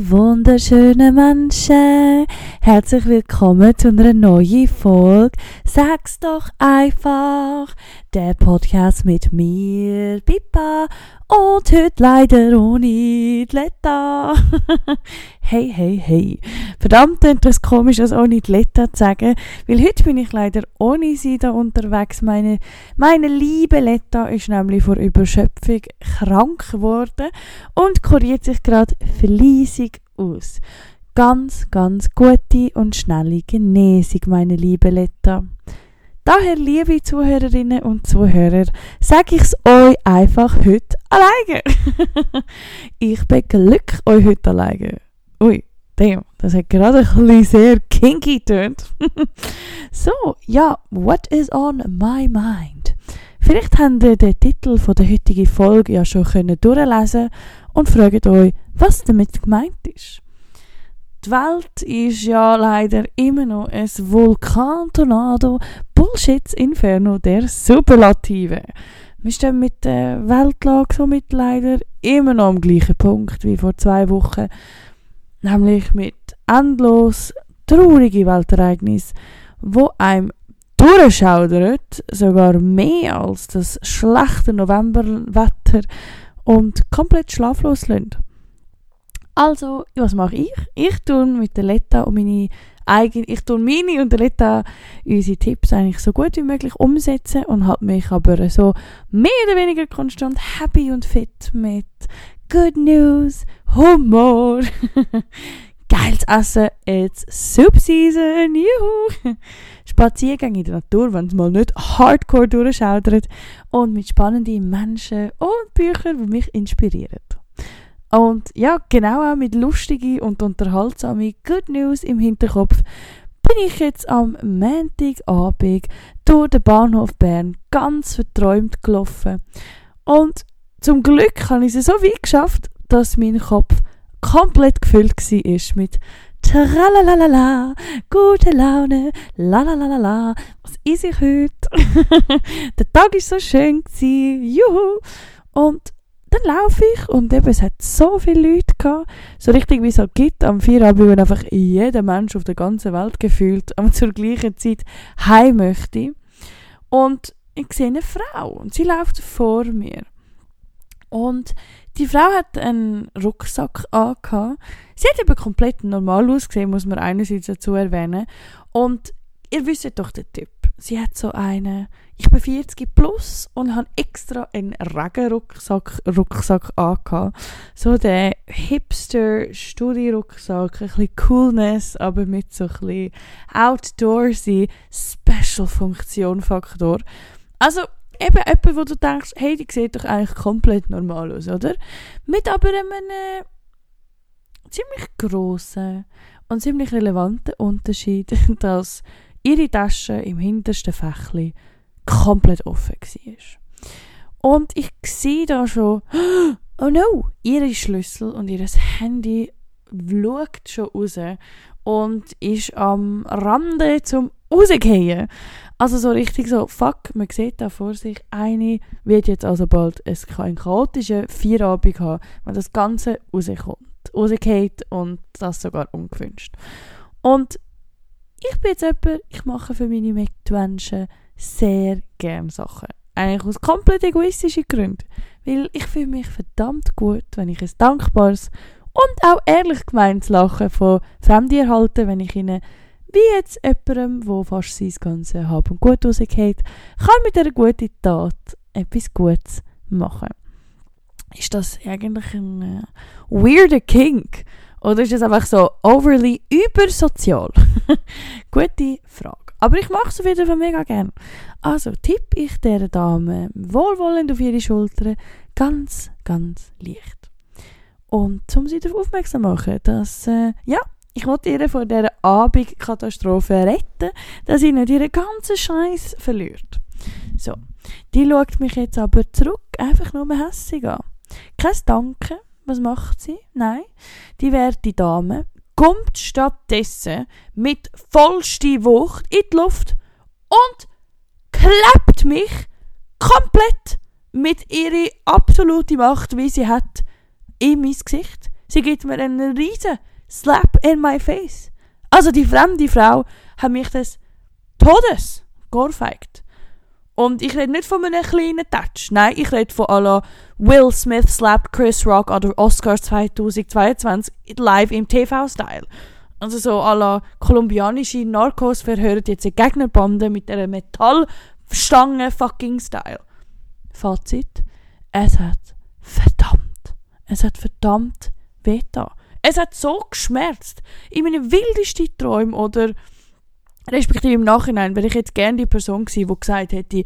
Wunderschönen Menschen. Herzlich willkommen zu einer neuen Folge. Sag's doch einfach. Der Podcast mit mir, Pippa. Und heute leider ohne Letta. hey, hey, hey. Verdammt, das komisch, das ohne Letta zu sagen. Weil heute bin ich leider ohne sie da unterwegs. Meine, meine liebe Letta ist nämlich vor Überschöpfung krank geworden und kuriert sich gerade fleissig aus. Ganz, ganz gute und schnelle Genesung, meine liebe Letta. Daher, liebe Zuhörerinnen und Zuhörer, sage ich es euch einfach heute alleine. ich beglück euch heute alleine. Ui, damn, das hat gerade ein bisschen sehr kinky tönt. so, ja, what is on my mind? Vielleicht habt ihr den Titel von der heutigen Folge ja schon können durchlesen und fragt euch, was damit gemeint ist. Die Welt ist ja leider immer noch ein Vulkantornado, Bullshit-Inferno der Superlative. Wir stehen mit der Weltlage somit leider immer noch am gleichen Punkt wie vor zwei Wochen. Nämlich mit endlos traurigen Weltereignissen, wo einem durchschaudert, sogar mehr als das schlechte Novemberwetter und komplett schlaflos lässt. Also, was mache ich? Ich tue mit der Letta und meine eigene, ich tue meine und der Letta unsere Tipps eigentlich so gut wie möglich umsetzen und habe mich aber so mehr oder weniger konstant happy und fit mit Good News, Humor, geiles Essen, it's Soup Season, juhu! Spaziergänge in der Natur, wenn es mal nicht hardcore durchschaudert und mit spannenden Menschen und Büchern, die mich inspirieren. Und ja, genau auch mit lustigen und unterhaltsamen Good News im Hinterkopf bin ich jetzt am Montagabend durch den Bahnhof Bern ganz verträumt gelaufen. Und zum Glück habe ich es so weit geschafft, dass mein Kopf komplett gefüllt war mit Tralalala, gute Laune, lalalala, was ist ich heute? Der Tag ist so schön juhu! Und dann laufe ich und eben, es hat so viele Leute gehabt, so richtig wie es halt gibt, am Feierabend, wenn einfach jeder Mensch auf der ganzen Welt gefühlt aber zur gleichen Zeit heim möchte. Und ich sehe eine Frau und sie läuft vor mir. Und die Frau hat einen Rucksack angehabt. Sie hat eben komplett normal ausgesehen, muss man einerseits dazu erwähnen. Und ihr wisst doch den Typ. Sie hat so eine ich bin 40 plus und habe extra einen Regenrucksack Rucksack angehabt. So der Hipster-Studi-Rucksack, ein bisschen Coolness, aber mit so ein bisschen outdoorsy Special-Funktion-Faktor. Also eben jemand, wo du denkst, hey, die sieht doch eigentlich komplett normal aus, oder? Mit aber einem äh, ziemlich grossen und ziemlich relevanten Unterschied, dass ihre Tasche im hintersten Fächli komplett offen war. Und ich sehe da schon, oh no, ihre Schlüssel und ihr Handy schaut schon raus und ist am Rande zum rausgehen. Also so richtig so, fuck, man sieht da vor sich, eine wird jetzt also bald einen chaotischen Vierabend haben, wenn das Ganze rauskommt, rausgeht und das sogar ungewünscht. Und ich bin jetzt jemand, ich mache für meine Mitmenschen sehr gerne Sachen. Eigentlich aus komplett egoistischen Gründen. Weil ich fühle mich verdammt gut, wenn ich ein dankbares und auch ehrlich gemeintes Lachen von Fremden erhalte, wenn ich ihnen, wie jetzt jemandem, der fast sein ganzes Hab und Gut rausgeht, kann mit einer guten Tat etwas Gutes machen. Ist das eigentlich ein äh, weirder Kink? Oder ist das einfach so overly übersozial? Gute Frage. Aber ich mache es wieder von mega gern. Also tippe ich der Dame wohlwollend auf ihre Schulter, ganz, ganz leicht. Und um sie darauf aufmerksam zu machen, dass, äh, ja, ich wollte ihr vor dieser Abendkatastrophe retten, dass sie nicht ihren ganzen Scheiß verliert. So, die schaut mich jetzt aber zurück, einfach nur hässig an. Kein Danke, was macht sie? Nein, die werte Dame kommt stattdessen mit vollster Wucht in die Luft und klebt mich komplett mit ihrer absoluten Macht, wie sie hat, in mein Gesicht Sie gibt mir einen riesen Slap in my face. Also die fremde Frau hat mich des Todes geohrfeigt. Und ich rede nicht von einem kleinen Touch. Nein, ich rede von aller Will Smith slapped Chris Rock an der Oscars 2022 live im TV-Style. Also so aller kolumbianische Narcos verhören jetzt eine Gegnerbande mit einer Metallstange fucking Style. Fazit. Es hat verdammt, es hat verdammt weh Es hat so geschmerzt. In meinen wildesten Träumen oder respektive im Nachhinein wäre ich jetzt gerne die Person gewesen, die gesagt hätte,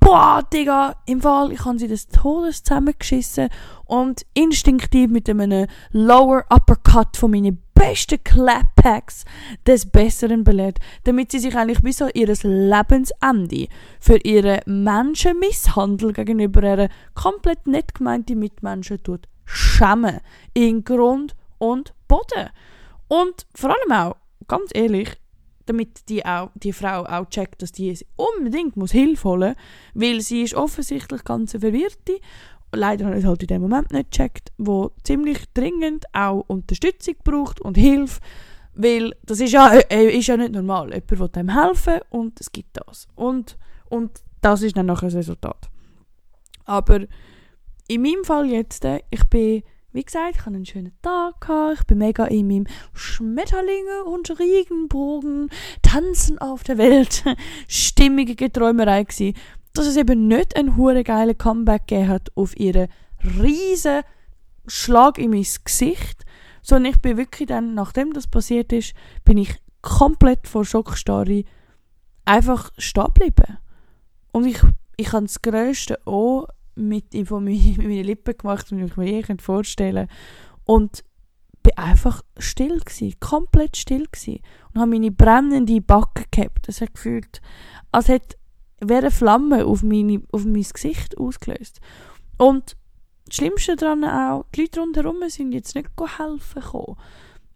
boah, Digga, im Fall, ich habe sie des Todes zusammengeschissen und instinktiv mit einem Lower Uppercut von meinen besten Clappbacks des Besseren belehrt, damit sie sich eigentlich bis an ihr Lebensende für ihre Menschenmisshandel gegenüber einer komplett nicht gemeinten Mitmenschen tut schämen. In Grund und Boden. Und vor allem auch, ganz ehrlich, damit die, auch, die Frau auch checkt, dass die unbedingt muss Hilfe holen muss, weil sie ist offensichtlich ganz verwirrte, leider hat es halt in dem Moment nicht checkt, wo ziemlich dringend auch Unterstützung braucht und Hilfe, weil das ist ja, äh, ist ja nicht normal. Jemand will einem helfen und es gibt das. Und, und das ist dann nachher das Resultat. Aber in meinem Fall jetzt, äh, ich bin wie gesagt, ich hatte einen schönen Tag gehabt. Ich bin mega in meinem Schmetterlinge und Regenbogen tanzen auf der Welt stimmige Träumerei gewesen, dass es eben nicht ein hure geiler Comeback gegeben hat auf ihre riesen Schlag in mein Gesicht, sondern ich bin wirklich dann, nachdem das passiert ist, bin ich komplett vor Schockstarre einfach stehen geblieben. Und ich, ich habe das grösste O mit, meinen Lippen gemacht, wie ich mir je vorstellen Und bin einfach still gewesen, komplett still gewesen. Und habe meine brennende Backe gehabt. Das hat gefühlt, als hätte wäre Flamme auf, meine, auf mein Gesicht ausgelöst. Und das Schlimmste daran auch, die Leute rundherum sind jetzt nicht helfen gekommen.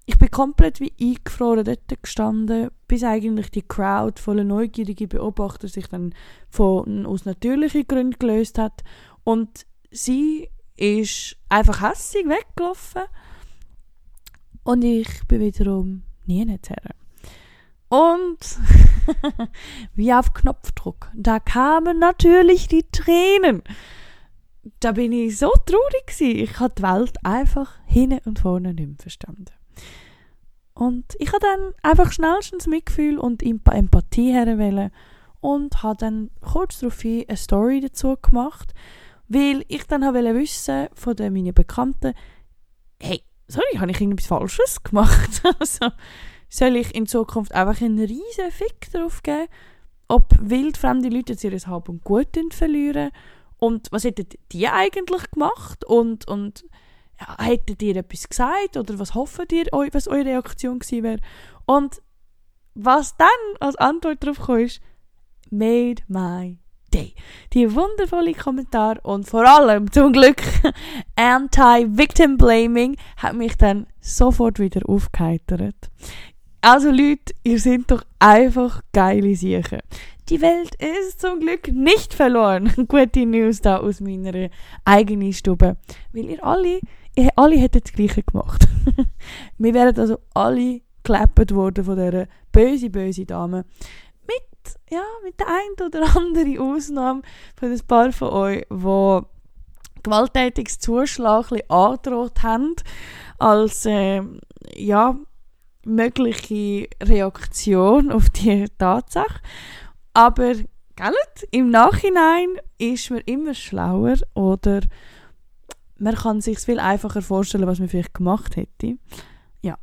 Ich bin komplett wie eingefroren dort gestanden, bis eigentlich die Crowd voller neugieriger Beobachter sich dann von, aus natürlichen Gründen gelöst hat und sie ist einfach hässig weggelaufen. Und ich bin wiederum nie nicht her. Und wie auf Knopfdruck, da kamen natürlich die Tränen. Da bin ich so traurig gewesen. Ich habe die Welt einfach hinten und vorne nicht mehr verstanden. Und ich habe dann einfach schnellstens Mitgefühl und Empathie herwählen und habe dann kurz darauf eine Story dazu gemacht, weil ich dann wollte wissen von meinen Bekannten, hey, sorry, habe ich irgendwas Falsches gemacht? also, soll ich in Zukunft einfach einen riesen Fick drauf geben, ob wildfremde Leute jetzt ihr Hab und Gut verlieren und was hätten die eigentlich gemacht und, und ja, hättet ihr etwas gesagt oder was hofft ihr, was eure Reaktion gewesen wäre? Und was dann als Antwort darauf kam, ist, made my Day. Die wundervolle Kommentar und vor allem zum Glück Anti-Victim Blaming hat mich dann sofort wieder aufgeheitert. Also Leute, ihr seid doch einfach geile Sachen. Die Welt ist zum Glück nicht verloren. Gute News da aus meiner eigenen Stube. Weil ihr alle, ihr alle hättet das Gleiche gemacht. Wir wären also alle geklappt worden von dieser böse, böse Dame ja, mit der einen oder anderen Ausnahme von ein paar von euch, die gewalttätiges Zuschlag angedroht haben, als äh, ja, mögliche Reaktion auf die Tatsache. Aber gell, im Nachhinein ist man immer schlauer oder man kann sich viel einfacher vorstellen, was man vielleicht gemacht hätte. Ja.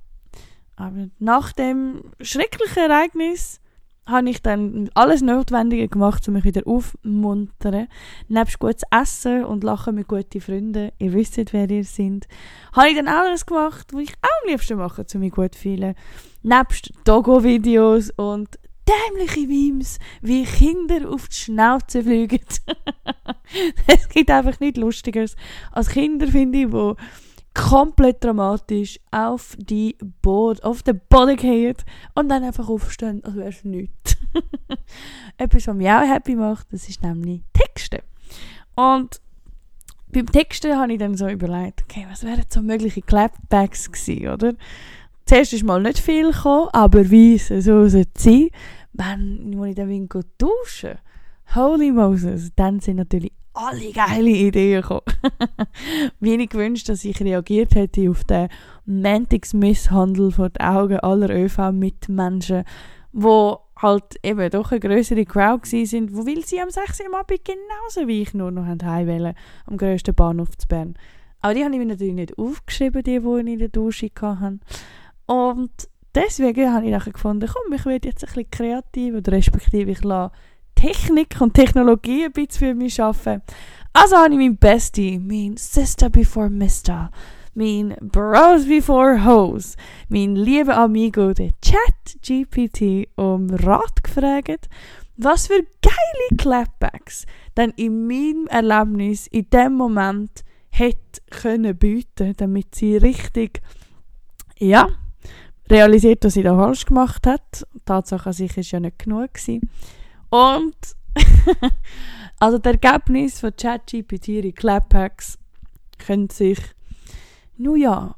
Aber nach dem schrecklichen Ereignis habe ich dann alles Notwendige gemacht, um mich wieder aufmuntern. Nebst gutes Essen und Lachen mit guten Freunden, ihr wisst, wer ihr seid, habe ich dann alles gemacht, was ich auch am liebsten mache, um mich gut zu fühlen. Nebst Dogo-Videos und dämliche Memes, wie Kinder auf die Schnauze fliegen. es gibt einfach nichts Lustigeres als Kinder, finde ich, die komplett dramatisch auf die Boot, auf den Boden geht und dann einfach aufstehen, als wäre es nichts. Etwas, was mich auch happy macht, das ist nämlich Texte. Und beim Texten habe ich dann so überlegt, okay, was wären so mögliche Clapbacks gewesen, oder? Zuerst ist mal nicht viel gekommen, aber wie es so sollte sein, wenn ich dann duschen Holy Moses, dann sind natürlich alle geile Ideen gekommen. Wie ich gewünscht, dass ich reagiert hätte auf den Mantix-Misshandel vor den Augen aller ÖV-Mitmenschen, wo halt eben doch eine größere Crowd sind, wo will sie am 6. Uhr Abend genauso wie ich nur noch heimwählen am grössten Bahnhof zu Bern. Aber die habe ich mir natürlich nicht aufgeschrieben, die, die ich in der Dusche hatte. Und deswegen habe ich nachher gefunden, komm, ich werde jetzt ein bisschen kreativ oder respektive ich lasse Technik und Technologie ein bisschen für mich arbeiten. Also habe ich mein Bestie, mein Sister before Mister, mein Bros before Hoes, mein lieber Amigo, der Chat GPT, um Rat gefragt, was für geile Clapbacks dann in meinem Erlebnis in dem Moment hätte können bieten, damit sie richtig, ja, realisiert, dass sie da falsch gemacht hat. Tatsache an sich ist ja nicht genug gewesen. Und also das Ergebnis von ChatGPT, ihre Claphacks, können sich, nun ja,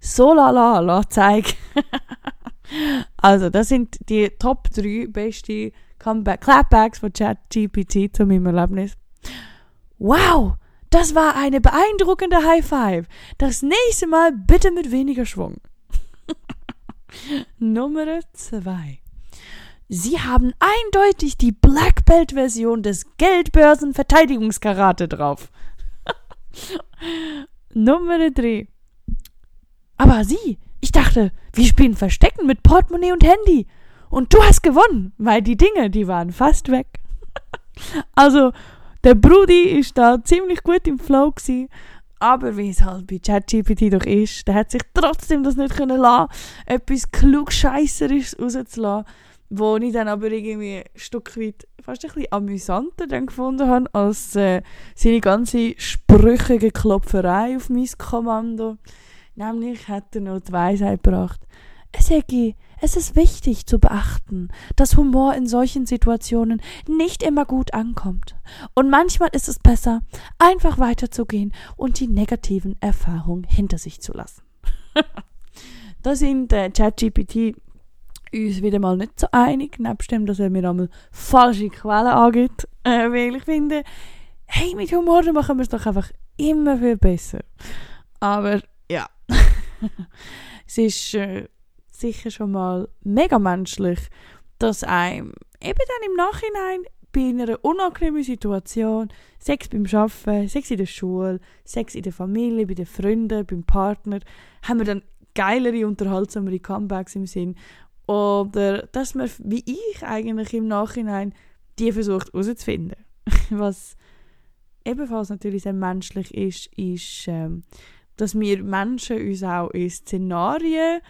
so lala la, zeigen. also das sind die Top 3 besten Comeback Clapbacks von ChatGPT zu meinem Erlebnis. Wow, das war eine beeindruckende High Five. Das nächste Mal bitte mit weniger Schwung. Nummer 2. Sie haben eindeutig die Black Belt Version des Geldbörsenverteidigungskarate drauf. Nummer 3. Aber Sie, ich dachte, wir spielen Verstecken mit Portemonnaie und Handy. Und du hast gewonnen, weil die Dinge, die waren fast weg. also, der Brudi ist da ziemlich gut im Flow gewesen. Aber wie es halt bei ChatGPT doch ist, der hat sich trotzdem das nicht können lassen, etwas klugscheisserisches rauszulassen wo ich dann aber irgendwie ein Stück weit fast ein bisschen amüsanter dann gefunden habe, als äh, seine ganze sprüchige Klopferei auf mein Kommando. Nämlich hat er noch die Weisheit gebracht. Es, es ist wichtig zu beachten, dass Humor in solchen Situationen nicht immer gut ankommt. Und manchmal ist es besser, einfach weiterzugehen und die negativen Erfahrungen hinter sich zu lassen. da sind äh, ChatGPT uns wieder mal nicht so einig, nebst dem, dass er mir einmal falsche Quellen angibt, äh, weil ich finde, hey, mit Humor machen wir es doch einfach immer viel besser. Aber ja, es ist äh, sicher schon mal mega menschlich, dass einem eben dann im Nachhinein bei einer unangenehmen Situation, Sex beim Arbeiten, Sex in der Schule, Sex in der Familie, bei den Freunden, beim Partner, haben wir dann geilere, unterhaltsamere Comebacks im Sinn oder dass man, wie ich eigentlich im Nachhinein, die versucht herauszufinden. Was ebenfalls natürlich sehr menschlich ist, ist, ähm, dass wir Menschen uns auch in Szenarien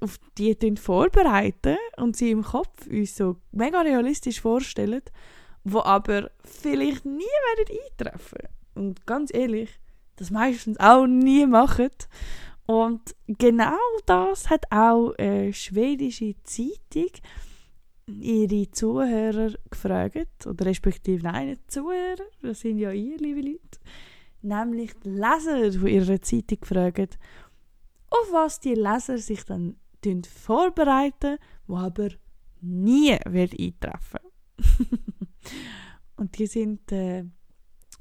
auf die vorbereiten und sie im Kopf uns so mega realistisch vorstellen, wo aber vielleicht nie werden eintreffen. Und ganz ehrlich, das meistens auch nie machen. Und genau das hat auch eine schwedische Zeitung ihre Zuhörer gefragt, oder respektive nein, nicht Zuhörer, das sind ja ihr, liebe Leute, nämlich die Leser von ihrer Zeitung gefragt, auf was die Leser sich dann vorbereiten, wo aber nie wird eintreffen. Und die sind äh,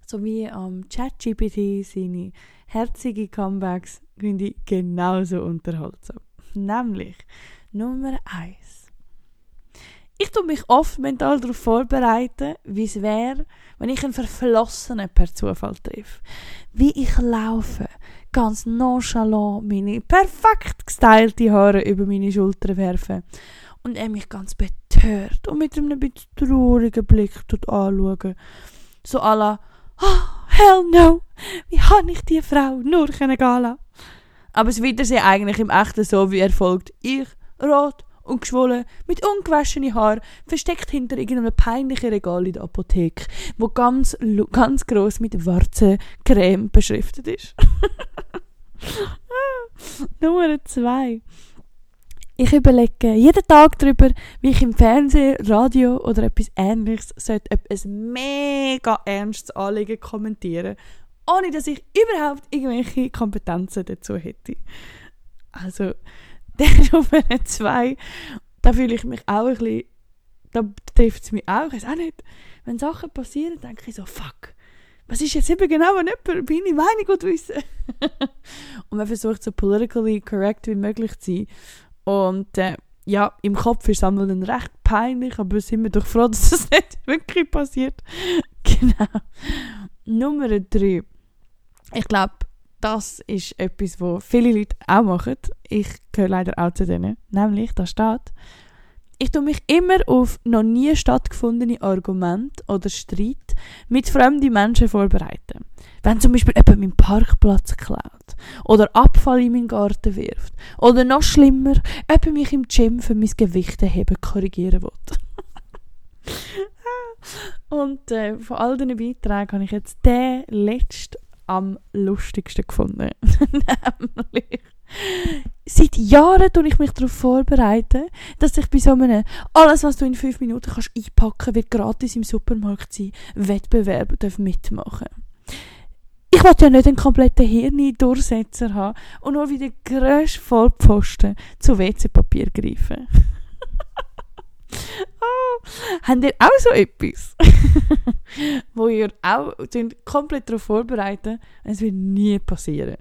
so wie am ChatGPT seine herzige Comebacks finde ich genauso unterhaltsam. Nämlich Nummer 1. Ich tue mich oft mental darauf vorbereiten, wie es wäre, wenn ich einen Verflossenen per Zufall treffe. Wie ich laufe, ganz nonchalant meine perfekt gestylte Haare über meine Schulter werfe und er mich ganz betört und mit einem bisschen traurigen Blick dort anschauen. So à la, oh, hell no, wie habe ich die Frau nur gehen lassen? Aber das Wiedersehen eigentlich im Echten so wie erfolgt. Ich, rot und geschwollen, mit ungewaschenen Haaren, versteckt hinter irgendeinem peinlichen Regal in der Apotheke, wo ganz, ganz gross mit Warzencreme beschriftet ist. Nummer zwei. Ich überlege jeden Tag darüber, wie ich im Fernsehen, Radio oder etwas Ähnliches sollte ein mega ernstes Anliegen kommentieren, ohne dass ich überhaupt irgendwelche Kompetenzen dazu hätte. Also, der Nummer zwei, da fühle ich mich auch ein bisschen, da trifft es mich auch, ich weiß auch nicht, wenn Sachen passieren, denke ich so, fuck, was ist jetzt eben genau, wenn jemand meine Meinung wissen Und man versucht so politically correct wie möglich zu sein. Und äh, ja, im Kopf ist es einmal dann recht peinlich, aber sind wir doch froh, dass das nicht wirklich passiert. genau. Nummer drei. Ich glaube, das ist etwas, was viele Leute auch machen. Ich gehöre leider auch zu denen. Nämlich, da steht, ich tue mich immer auf noch nie stattgefundene Argumente oder Streit mit fremden Menschen vorbereiten. Wenn zum Beispiel jemand meinen Parkplatz klaut oder Abfall in meinen Garten wirft oder noch schlimmer, jemand mich im Gym für mein Gewichteheben korrigieren will. Und äh, von all diesen Beiträgen habe ich jetzt den letzten am lustigsten gefunden. Nämlich Seit Jahren tue ich mich darauf vorbereiten, dass ich bei so einem alles, was du in fünf Minuten kannst einpacken, wird gratis im Supermarkt sein, Wettbewerb mitmachen. Ich wollte ja nicht einen kompletten Hirni-Durchsetzer haben und nur wie der grösste Vollpfosten zu WC-Papier greifen. habt ihr auch so etwas? wo ihr auch komplett darauf vorbereiten, es wird nie passieren.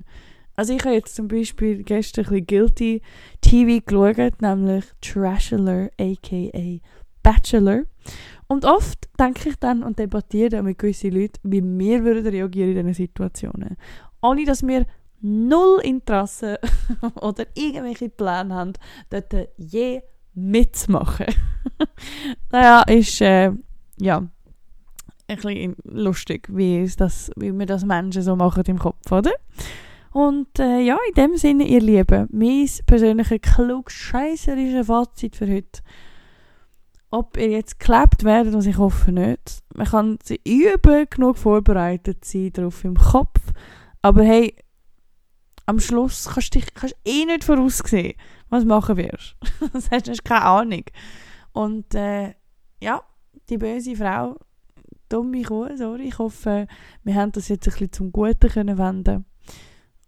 Also ich habe jetzt zum Beispiel gestern ein bisschen Guilty TV geschaut, nämlich Trashaler, a.k.a. Bachelor. Und oft denke ich dann und debattiere mit gewissen Leuten, wie wir würden reagieren in diesen Situationen. Ohne dass wir null Interesse oder irgendwelche Pläne haben, dort je mitzumachen. naja, ist äh, ja ein bisschen lustig, wie, das, wie wir das Menschen so machen im Kopf, oder? Und äh, ja, in dem Sinne, ihr Lieben, mein persönlicher klugscheisserischer Fazit für heute. Ob ihr jetzt geklebt werdet, was ich hoffe nicht. Man kann üben, genug vorbereitet sein darauf im Kopf. Aber hey, am Schluss kannst du kannst eh nicht voraussehen, was du machen wirst. das heißt, du hast keine Ahnung. Und äh, ja, die böse Frau, dumme Kuh, sorry, ich hoffe, wir haben das jetzt ein bisschen zum Guten können wenden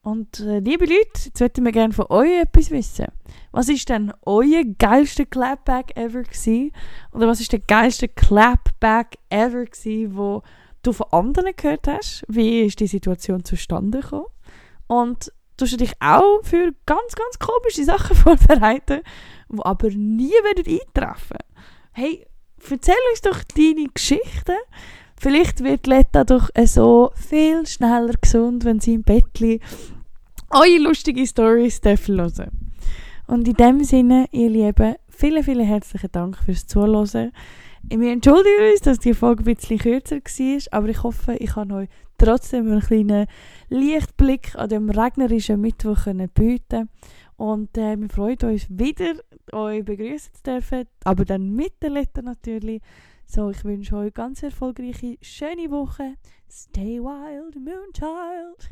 und äh, liebe Leute, jetzt möchten wir gerne von euch etwas wissen. Was ist denn euer geilster Clapback ever gewesen? Oder was ist der geilste Clapback ever gewesen, wo du von anderen gehört hast? Wie ist die Situation zustande gekommen? Und tust du dich auch für ganz, ganz komische Sachen vorbereiten, die aber nie wieder eintreffen? Hey, erzähl uns doch deine Geschichten. Vielleicht wird Letta doch so viel schneller gesund, wenn sie im Bett liegt eure lustige Stories hören Und in dem Sinne, ihr Lieben, vielen, vielen herzlichen Dank fürs Zuhören. Wir entschuldigen uns, dass die Folge ein bisschen kürzer war, aber ich hoffe, ich kann euch trotzdem einen kleinen Lichtblick an dem regnerischen Mittwoch bieten Und äh, wir freuen uns wieder, euch begrüßen zu dürfen, aber dann mit der Letter natürlich. So, ich wünsche euch ganz erfolgreiche, schöne Woche. Stay wild, Moonchild.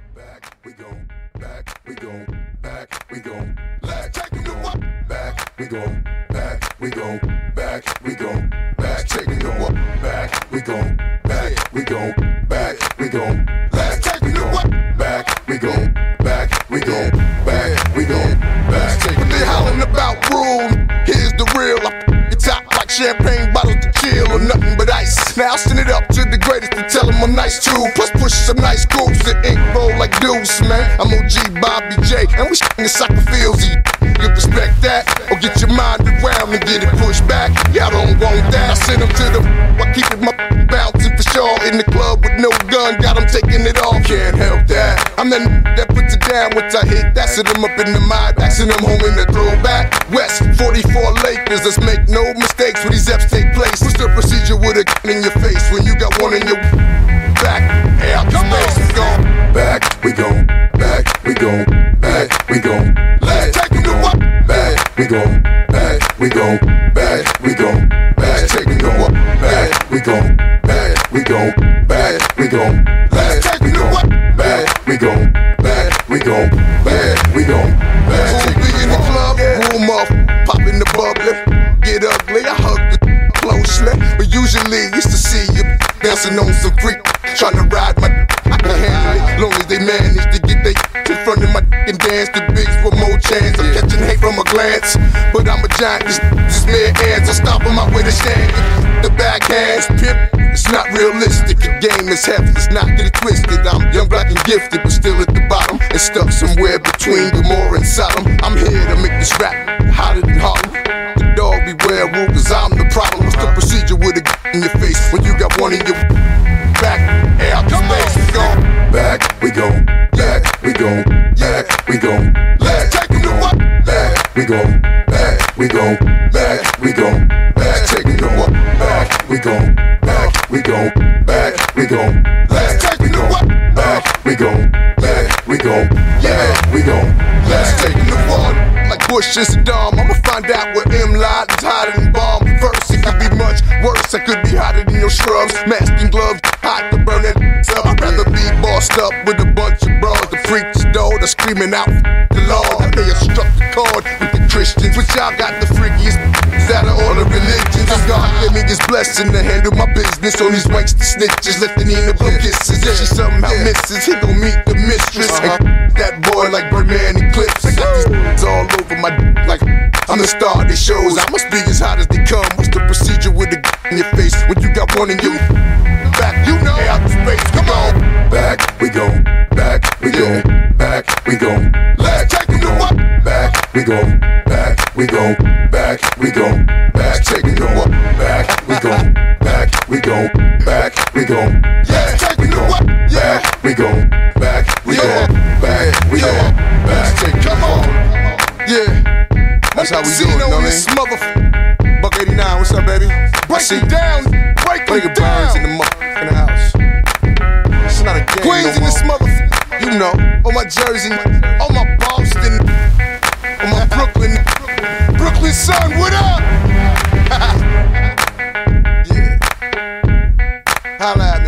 back, we go, back, we go, back, we go. Let's take it up. Back, we go, back, we go, back, we go, back, take it up. Back, we go, back, we go, back, we go. Let's take it up. Back, we go, back, we go, back, we go, back. When they hollering about rule, here's the real. I top like champagne bottles to chill or nothing but ice. Now I'll I'm nice too. Plus push some nice groups that ink roll like deuce, man. I'm OG Bobby J, and we in soccer fields. You respect that, or get your mind around and get it pushed back. Y'all don't want that. I send them to the. I keep it my bouncing for sure. In the club with no gun, got them taking it off. Can't help that. I'm the that puts it down once I hit that. Send them up in the mind, send them home in the throwback. West 44 Lakers, let's make no mistakes when these F's take place. What's the procedure with a in your face when you got one in your go bad, we go Back we go Back we go Back we go Back we go bad, take me go Back we go Back we go Back we go Back we go Back we go Back we go But I'm a giant, this, this mere hands, I stop on my way to stand. The backhands, pimp, it's not realistic. The game is heavy, let's not get it twisted. I'm young, black, and gifted, but still at the bottom. And stuck somewhere between Gomorrah and Sodom. I'm here to make this rap hotter than Harlem. The dog beware rule, cause I'm the problem. What's the procedure with a in your face when you got one in your back? Hey, out the space, we go. back, we go. back, we go. back, we go. back, it what? Back, we back, we gon' back, we gon' back, take it what? Back, we gon' back, we gon' back, we gon' back, take it what? Back, we gon' back, we gon' yeah, we gon' back, take it what? Like Bush and Saddam, I'ma find out where M lied is hotter than bomb. First, it could be much worse. I could be hotter than your scrubs. Mask and gloves, hot to burn it up. I'd rather be bossed up with a bunch of bros. The freaks, though, they're screaming out the Lord. They have struck the chord Christians, but y'all got the freakiest out of all the religions. And God gave me his blessing to handle my business on these wanks the snitches. Let the Nina blow kisses. If she somehow misses, he gon' meet the mistress. And that boy like Birdman Eclipse. I got these all over my like I'm the star of these shows. I must be as hot as they come. What's the procedure with the in your face when you got one in your back? You know, out the space. Come on, back we go, back we go, back we go. Let's we go, back we go, back we go, back take it what? Back we go, back we go, back we go. Take it what? Back we go, back we go, back we go, back take. Come on, yeah. That's how we do it, know this motherfucker. Buck 89, what's up, baby? Break it down, break it down. in the motherfucking house. It's not a game Queens in this motherfucker, you know. On my Jersey, on my Brooklyn son, what up? yeah. Holla at me.